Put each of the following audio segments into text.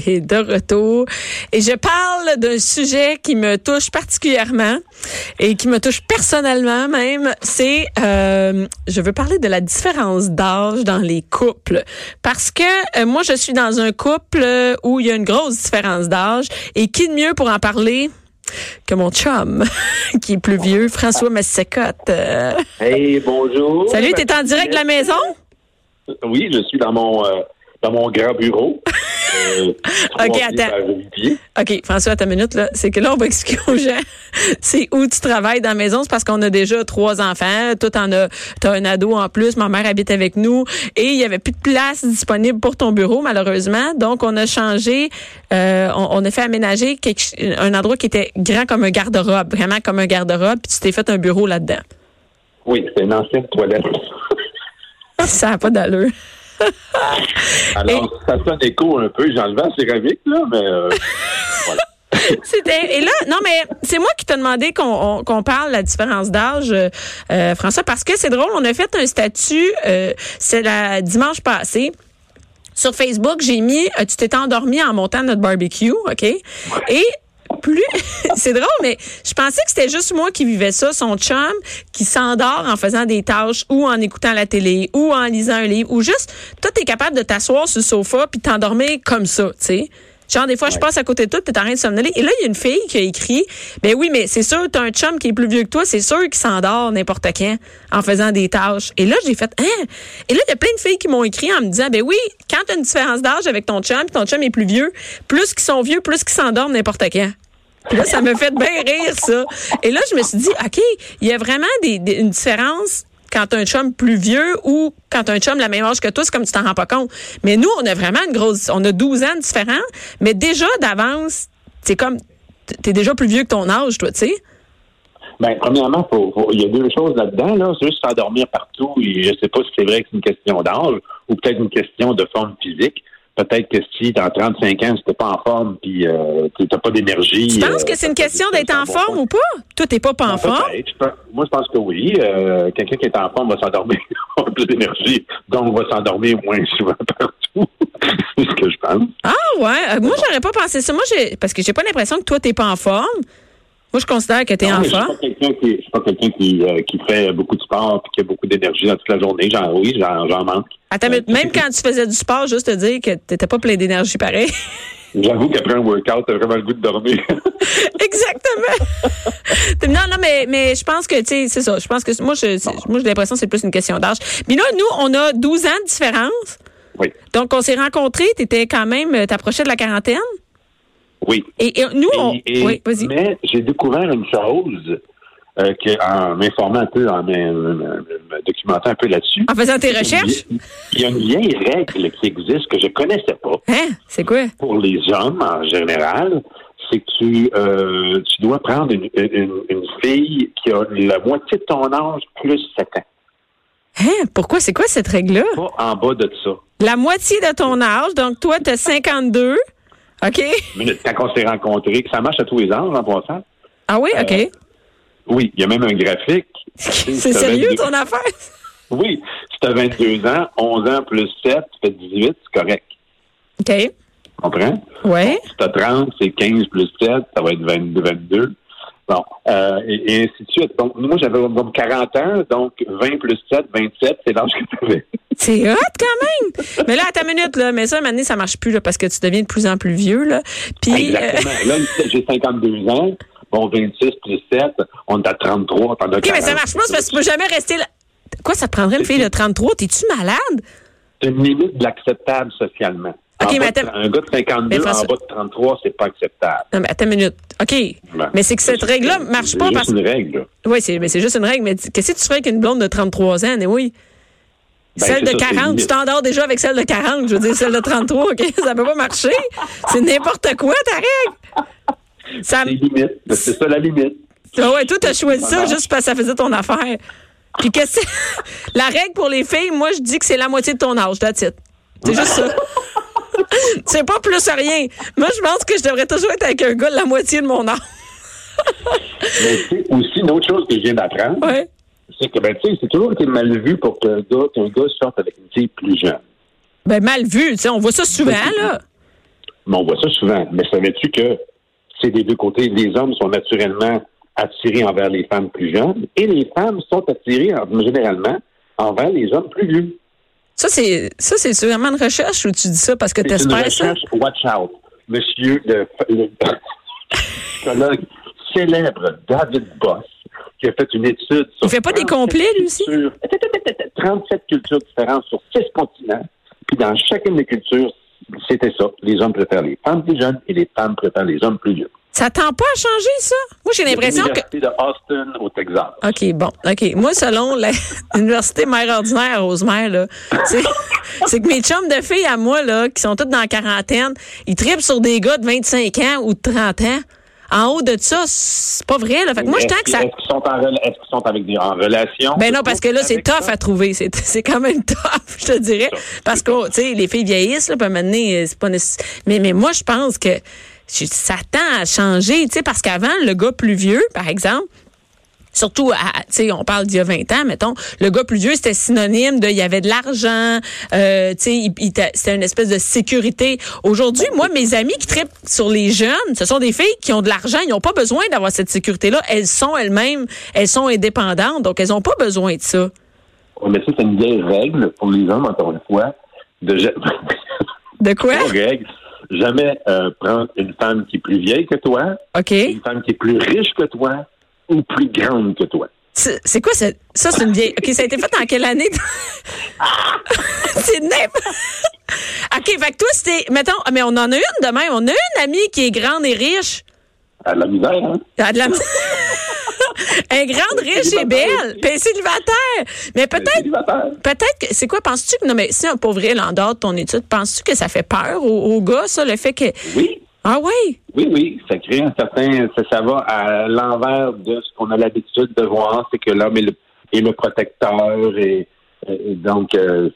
de retour. Et je parle d'un sujet qui me touche particulièrement et qui me touche personnellement même. C'est, euh, je veux parler de la différence d'âge dans les couples. Parce que euh, moi, je suis dans un couple où il y a une grosse différence d'âge. Et qui de mieux pour en parler? que mon chum, qui est plus vieux, François Massecotte. Euh, Hey, bonjour. salut, t'es en direct de la maison? Oui, je suis dans mon euh, dans mon grand bureau. Euh, pieds attends. OK, François, ta minute, là. C'est que là, on va expliquer aux gens, c'est où tu travailles dans la maison. C'est parce qu'on a déjà trois enfants. Toi, t'en as, t'as un ado en plus. Ma mère habite avec nous. Et il y avait plus de place disponible pour ton bureau, malheureusement. Donc, on a changé, euh, on, on a fait aménager quelque- un endroit qui était grand comme un garde-robe. Vraiment comme un garde-robe. Puis tu t'es fait un bureau là-dedans. Oui, c'est une ancienne toilette. Ça n'a pas d'allure. Alors, ça sonne écho un peu. J'ai enlevé la céramique, là, mais euh, voilà. C'était et là non mais c'est moi qui t'ai demandé qu'on on- qu'on parle de la différence d'âge euh, euh, François parce que c'est drôle on a fait un statut euh, c'est la dimanche passé sur Facebook j'ai mis euh, tu t'es endormi en montant notre barbecue ok? Et plus c'est drôle mais je pensais que c'était juste moi qui vivais ça son chum qui s'endort en faisant des tâches ou en écoutant la télé ou en lisant un livre ou juste toi t'es capable de t'asseoir sur le sofa puis t'endormir comme ça tu sais Genre, des fois, je passe à côté de toi, t'es en train de somnoler. Et là, il y a une fille qui a écrit, ben oui, mais c'est sûr, t'as un chum qui est plus vieux que toi, c'est sûr qu'il s'endort n'importe quand en faisant des tâches. Et là, j'ai fait, hein? Et là, il y a plein de filles qui m'ont écrit en me disant, ben oui, quand t'as une différence d'âge avec ton chum, puis ton chum est plus vieux, plus qu'ils sont vieux, plus qu'ils s'endorment n'importe quand. Là, ça me fait bien rire, ça. Et là, je me suis dit, OK, il y a vraiment des, une différence quand t'as un chum plus vieux ou quand t'as un chum la même âge que toi, c'est comme tu t'en rends pas compte. Mais nous, on a vraiment une grosse, on a 12 ans différents, mais déjà d'avance, c'est comme, t'es déjà plus vieux que ton âge, toi, tu sais. Ben, premièrement, il y a deux choses là-dedans. Là. C'est juste s'endormir partout. Et je sais pas si c'est vrai que c'est une question d'âge ou peut-être une question de forme physique. Peut-être que si dans 35 ans, si t'es pas en forme puis euh, tu n'as pas d'énergie. Tu penses euh, que c'est une question d'être en forme ou pas? Toi, t'es pas, pas en forme? Moi, je pense que oui. Euh, Quelqu'un qui est en forme va s'endormir avec plus d'énergie, donc va s'endormir moins souvent partout. c'est ce que je pense. Ah ouais, euh, moi, j'aurais pas pensé ça. Moi, j'ai, parce que j'ai pas l'impression que toi, t'es pas en forme. Moi, je considère que t'es Non, en mais Je forme. suis pas quelqu'un qui, je suis pas quelqu'un qui, euh, qui fait beaucoup de sport et qui a beaucoup d'énergie dans toute la journée. J'en, oui, j'en, j'en manque. Attends, mais même quand tu faisais du sport, juste te dire que t'étais pas plein d'énergie pareil. J'avoue qu'après un workout, t'as vraiment le goût de dormir. Exactement. non, non, mais, mais je pense que, tu sais, c'est ça. Je pense que moi, je, moi, j'ai l'impression que c'est plus une question d'âge. Mais là, nous, on a 12 ans de différence. oui. Donc, on s'est rencontrés. T'étais quand même, euh, t'approchais de la quarantaine? Oui. Et, et nous, on. Et- oui, vas-y. mais j'ai découvert une chose euh, que, en m'informant un peu, en me, me- me- me documentant un peu là-dessus. En faisant tes recherches? Il y a une vieille règle qui existe que je connaissais pas. Hein? C'est quoi? pour les hommes en général, c'est que tu, euh, tu dois prendre une, une, une fille qui a la moitié de ton âge plus 7 ans. Hein? Pourquoi? C'est quoi cette règle-là? Pas en bas de ça. La moitié de ton âge. Donc, toi, t'as 52. OK? Mais quand on s'est rencontrés, que ça marche à tous les âges en passant. Ah oui? OK. Euh, Oui, il y a même un graphique. c'est sérieux, ton affaire? Oui, si tu as 22 ans, 11 ans plus 7, ça fait 18, c'est correct. OK. Tu comprends? Ouais. Si tu as 30, c'est 15 plus 7, ça va être 22. 22. Bon, euh, et, et ainsi de suite. Donc, moi, j'avais comme 40 ans, donc 20 plus 7, 27, c'est l'âge que tu avais. C'est hot quand même. Mais là, à ta minute, là, mais ça, maintenant, ça marche plus, là, parce que tu deviens de plus en plus vieux, là. Puis, euh, Exactement. Là, j'ai 52 ans. Bon, 26 plus 7, on est à 33, t'en as OK, mais ça marche pas, parce que tu peux jamais rester là. Quoi, ça te prendrait une fille de 33? T'es-tu malade? C'est une limite de l'acceptable socialement. OK, En mais bas. Un gars de 52 Mais en bas de 33, c'est pas acceptable. Non, mais attends une minute. OK. Ben, mais c'est que cette règle-là marche c'est pas juste parce une règle. Oui, c'est, mais c'est juste une règle. Mais qu'est-ce que tu ferais avec une blonde de 33 ans, oui? Ben, celle de c'est ça, c'est 40, tu t'endors déjà avec celle de 40. Je veux dire, celle de 33, OK? Ça peut pas marcher. C'est n'importe quoi, ta règle. Ça, C'est limite. C'est ça la limite. Ah ouais, toi, t'as choisi ça juste parce que ça faisait ton affaire. Puis qu'est-ce que c'est? La règle pour les filles, moi, je dis que c'est la moitié de ton âge, that's it. C'est juste ça. C'est pas plus rien. Moi, je pense que je devrais toujours être avec un gars de la moitié de mon âge. Mais sais, aussi, une autre chose que je viens d'apprendre, Ouais. c'est que, ben, tu sais, c'est toujours été mal vu pour qu'un gars, qu'un gars sorte avec une fille plus jeune. Ben, mal vu. Tu sais, on voit ça souvent, là. Mais on voit ça souvent. Mais savais-tu que c'est des deux côtés? Les hommes sont naturellement attirés envers les femmes plus jeunes et les femmes sont attirées en- généralement envers les hommes plus vieux. Ça, c'est, ça, c'est sûrement une recherche ou tu dis ça parce que C'est une t'espères ça? recherche, watch out. Monsieur le, le psychologue célèbre David Boss, qui a fait une étude sur... Il fait pas des 37 complets, lui aussi? cultures- 37 cultures différentes sur six continents. Puis dans chacune des cultures, c'était ça. Les hommes préfèrent les femmes plus jeunes et les femmes préfèrent les hommes plus vieux. Ça tend pas à changer, ça? Moi, j'ai l'impression que. L'université de Austin, au Texas. OK, bon. OK. Moi, selon l'université mère ordinaire Rosemère, là, c'est, que mes chums de filles à moi, là, qui sont toutes dans la quarantaine, ils tripent sur des gars de 25 ans ou de 30 ans. En haut de ça, c'est pas vrai, là. Fait que moi, je que ça. Est-ce qu'ils sont, qu'ils sont avec des, en relation? Ben non, parce que là, c'est tough ça? à trouver. C'est, quand même tough, je te dirais. Parce que, tu sais, les filles vieillissent, là, puis à un moment donné, euh, c'est pas nécess- mais, mais moi, je pense que ça tend à changer, tu sais, parce qu'avant, le gars plus vieux, par exemple, Surtout, tu sais, on parle d'il y a 20 ans, mettons, le gars plus vieux, c'était synonyme de, il y avait de l'argent, euh, tu sais, il- il t'a- c'était une espèce de sécurité. Aujourd'hui, moi, mes amis qui trippent sur les jeunes, ce sont des filles qui ont de l'argent, ils n'ont pas besoin d'avoir cette sécurité-là. Elles sont elles-mêmes, elles sont indépendantes, donc elles n'ont pas besoin de ça. Ouais, mais ça, c'est une vieille règle pour les hommes, encore une fois, de De quoi? Règle. Jamais euh, prendre une femme qui est plus vieille que toi, OK. une femme qui est plus riche que toi ou plus grande que toi. C'est quoi ça? Ça, c'est une vieille. OK, ça a été fait en quelle année? c'est n'importe. OK, fait que toi, c'était. Mettons, ah, mais on en a une de même. On a une amie qui est grande et riche. À la misère, hein? A de la- Elle est grande, riche et belle. Puis célibataire. Mais peut-être. Peut-être que. C'est quoi, penses-tu que. Non, mais si un pauvre en dehors de ton étude, penses-tu que ça fait peur aux, aux gars, ça, le fait que. Oui, Ah oui? oui, oui. Ça crée un certain. Ça, ça va à l'envers de ce qu'on a l'habitude de voir, c'est que l'homme est le, est le protecteur et, et donc euh,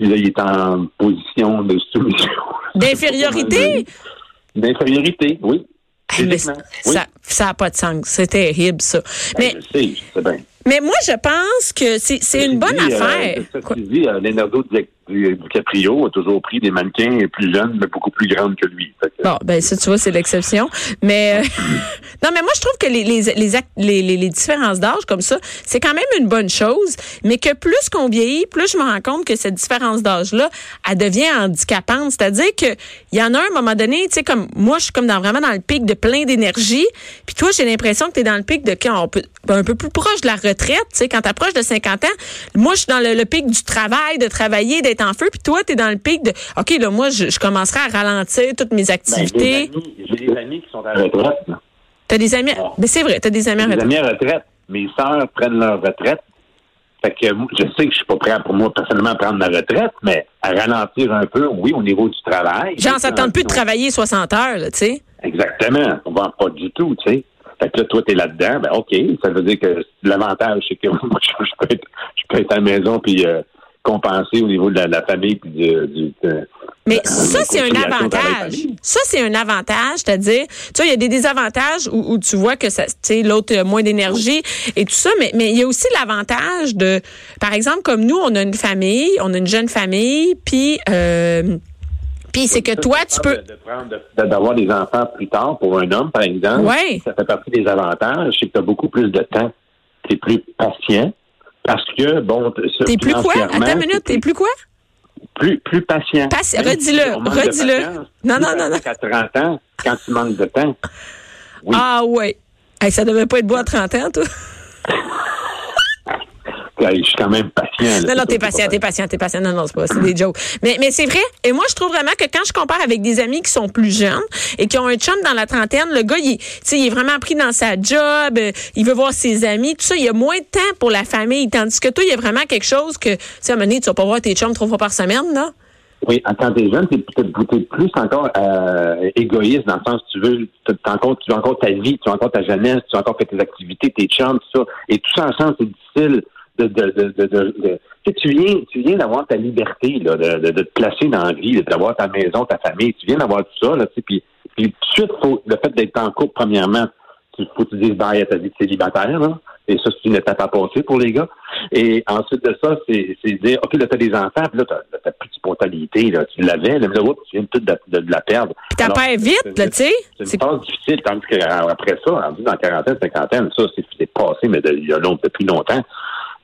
là, il est en position de soumission. D'infériorité? D'infériorité, oui. Hey, mais Physiquement, oui. ça ça n'a pas de sens. C'est terrible, ça. Mais, Ben, je sais, je sais bien. mais moi, je pense que c'est une bonne dit, affaire. Euh, Quoi? dit, euh, Leonardo Di- Di- DiCaprio a toujours pris des mannequins plus jeunes, mais beaucoup plus grandes que lui. Que- Bon, ben ça, tu vois, c'est l'exception. Mais euh, non, mais moi, je trouve que les, les, les, les, les- différences d'âge comme ça, c'est quand même une bonne chose, mais que plus qu'on vieillit, plus je me rends compte que cette différence d'âge-là, elle devient handicapante. C'est-à-dire que il y en a un moment donné, tu sais, comme moi, je suis comme dans, vraiment dans le pic de plein d'énergie, puis toi, j'ai l'impression que tu es dans le pic de quand on peut, un peu plus proche de la retraite, tu sais, quand tu approches de 50 ans. Moi, je suis dans le, le pic du travail, de travailler, d'être en feu, puis toi, tu es dans le pic de, OK, là, moi, je, je commencerai à ralentir toutes mes Ben, activités. j'ai des des amis qui sont à la retraite. là. T'as des amis. Mais c'est vrai, t'as des amis à Mes retraite. amis à retraite. Mes sœurs prennent leur retraite. Fait que je sais que je suis pas prêt à- pour moi personnellement à prendre ma retraite, mais à ralentir un peu, oui, au niveau du travail. Genre, ça te tente plus de travailler 60 heures, là, tu sais. Exactement. On va pas du tout, tu sais. Fait que là, toi, t'es là-dedans, ben OK. Ça veut dire que l'avantage, c'est que moi, je, peux être, je peux être à la maison puis euh, compenser au niveau de la, la famille puis du, du euh, Mais euh, ça, c'est un avantage. Ça, c'est un avantage, c'est-à-dire, tu vois, il y a des désavantages où, où tu vois que ça, l'autre a moins d'énergie et tout ça, mais, mais il y a aussi l'avantage de, par exemple, comme nous, on a une famille, on a une jeune famille, puis, euh, puis c'est que Ça, toi, tu peux. de- de prendre- de- D'avoir des enfants plus tard pour un homme, par exemple. Ouais. Ça fait partie des avantages. C'est que tu as beaucoup plus de temps. Tu es plus patient. Parce que, bon, T'es plus quoi? Attends une minute, t'es plus quoi? Plus, plus patient. Redis-le, si redis-le. patience, Non, non, non, non. À 30 ans, quand tu manques de temps. Oui. Ah ouais. Hey, ça devait pas être beau à 30 ans, toi? Je suis quand même patient. là. Non, non, t'es patient, t'es patient, t'es patient. Non, non, c'est pas, c'est des jokes. Mais, mais c'est vrai. Et moi, je trouve vraiment que quand je compare avec des amis qui sont plus jeunes et qui ont un chum dans la trentaine, le gars, il, il est vraiment pris dans sa job, euh, il veut voir ses amis, tout ça. Il y a moins de temps pour la famille. Tandis que toi, il y a vraiment quelque chose que, tu sais, à un moment donné, tu vas pas voir tes chums trois fois par semaine, là. Oui, quand t'es jeune, t'es peut-être plus encore euh, égoïste dans le sens tu veux, encore, tu veux encore ta vie, tu veux encore ta jeunesse, tu veux encore faire tes activités, tes chums, tout ça. Et tout ça ensemble, c'est difficile de, de, de, de, de- de- Tu, viens, tu viens d'avoir ta liberté là, de, te placer dans la vie, d'avoir ta maison, ta famille. Tu viens d'avoir tout ça, là, tu sais, puis, puis tout de suite, faut, le fait d'être en couple, premièrement, il faut que tu dises bye à ta vie de célibataire, là. Et ça, c'est une étape à passer pour les gars. Et ensuite de ça, c'est c'est dire, OK, là, t'as des enfants, puis là, t'as t'as plus de spontanéité, là. Tu l'avais, là, mais là, oups, tu viens tout de, de, de la perdre. Puis t'as pas vite, là, tu sais. C'est C'est- une phase difficile, tandis qu'après ça, rendu dans la quarantaine, cinquantaine, ça, c'est c'est passé, mais de- il y a long- depuis longtemps.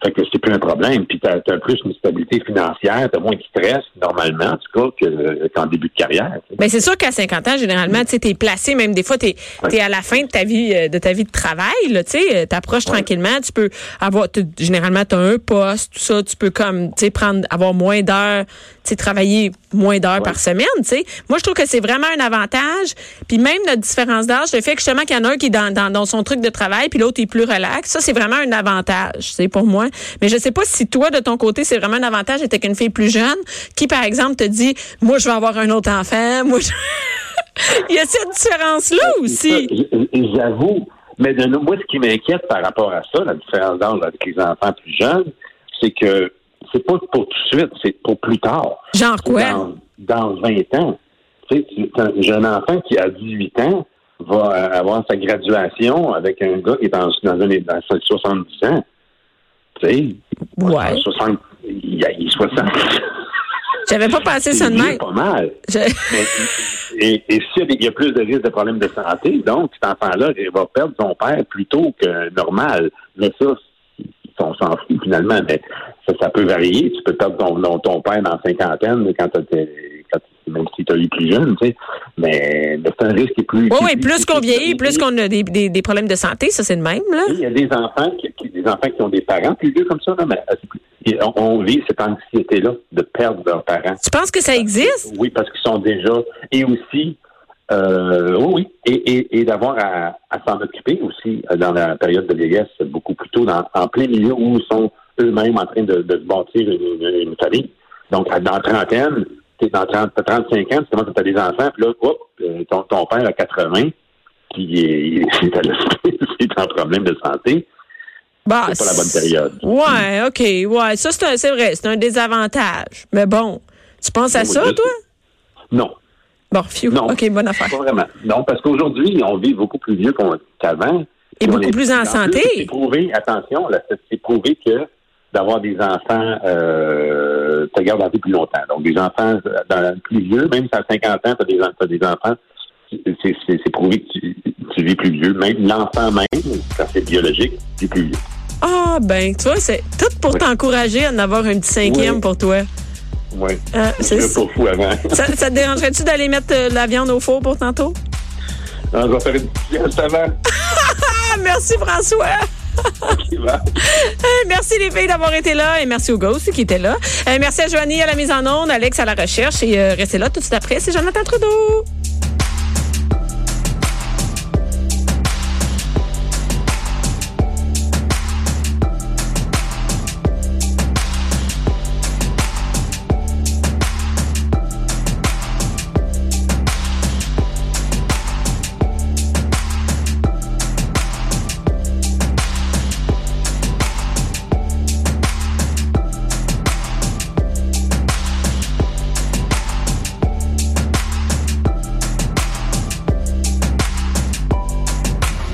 Fait que c'est plus un problème. Puis t'as as plus une stabilité financière, t'as moins de stress, normalement, en tout cas, que- qu'en début de carrière. tu sais. Ben c'est sûr qu'à 50 ans, généralement, tu t'es placé, même des fois, t'es es à la fin de ta vie euh, de ta vie de travail, là, tu sais, euh, t'approches tranquillement, tu peux avoir, tu- généralement, t'as un poste, tout ça, tu peux comme, tu sais, prendre, avoir moins d'heures, tu sais, travailler moins d'heures par semaine, tu sais. Moi, je trouve que c'est vraiment un avantage. Puis même notre différence d'âge, le fait que justement qu'il y en a un qui est dans, dans, dans son truc de travail, puis l'autre est plus relax, ça, c'est vraiment un avantage, tu sais, pour moi. Mais je sais pas si toi, de ton côté, c'est vraiment un avantage d'être avec une fille plus jeune qui, par exemple, te dit, moi, je vais avoir un autre enfant, moi, je... Il y a cette différence-là aussi. J'avoue. Mais de moi, ce qui m'inquiète par rapport à ça, la différence d'âge avec les enfants plus jeunes, c'est que c'est pas pour tout de suite, c'est pour plus tard. Genre quoi? Dans, dans 20 ans. Tu sais, un jeune enfant qui a 18 ans va euh, avoir sa graduation avec un gars qui est dans, dans, un, dans 70 ans. Tu sais, Ouais. 60, il, a- il est 60. J'avais pas pensé ça de C'est même. pas mal. Je- Mais, et et s'il y a y a plus de risques de problèmes de santé, donc cet enfant-là il va perdre son père plus tôt que normal. Mais ça, on s'en fout finalement, mais ça, ça peut varier. Tu peux perdre ton, ton, père dans la cinquantaine quand t'as- quand- même si tu as eu plus jeune, tu sais. Mais, c'est un risque qui est plus. Oui, plus qu'on vieillit, plus qu'on a des, des, des problèmes de santé, ça c'est le même, là. il y a des enfants qui, qui- des enfants qui ont des parents plus vieux comme ça, là, mais euh, on, on vit cette anxiété-là de perdre leurs parents. Tu penses que ça existe? Oui, parce qu'ils sont déjà. Et aussi, euh, oui. Et, et, et d'avoir à, à s'en occuper aussi euh, dans la période de vieillesse, beaucoup plus tôt, dans, en plein milieu où ils sont eux-mêmes en train de, bâtir une, une- une famille. Donc, dans la trentaine, tu dans 30, t'as 35 ans, tu commences à des enfants, puis là, hop, euh, ton, ton père a 80, puis il est, il est à l'hôpital, il est en problème de santé. Bah, C'est pas la bonne période. Ouais, OK. Ouais, ça, c'est un- c'est vrai. C'est un désavantage. Mais bon, tu penses à Oui, ça, toi? Non, Bon, phew. Non. OK, bonne affaire. Pas vraiment. Non, parce qu'aujourd'hui, on vit beaucoup plus vieux qu'avant. Et beaucoup plus en santé. C'est prouvé, attention, là, c'est c'est prouvé que d'avoir des enfants euh, te garde en vie plus longtemps. Donc, des enfants euh, dans, plus vieux, même si à 50 ans, tu as des, en- t'as des enfants, c'est- prouvé que tu, tu vis plus vieux. Même l'enfant même, quand c'est biologique, vit plus vieux. Ah, ben, tu vois, c'est tout pour Oui. t'encourager à en avoir un petit cinquième Oui. pour toi. Oui. Ah, Je c'est- pas fou avant. ça, ça te dérangerait-tu d'aller mettre euh, la viande au four pour tantôt? On va faire une petite avant. Ah, merci François! Euh, Merci les filles d'avoir été là et merci aux gars aussi qui étaient là. Euh, merci à Joanie à la mise en onde, Alex à la recherche et euh, restez là tout de suite après, c'est Jonathan Trudeau.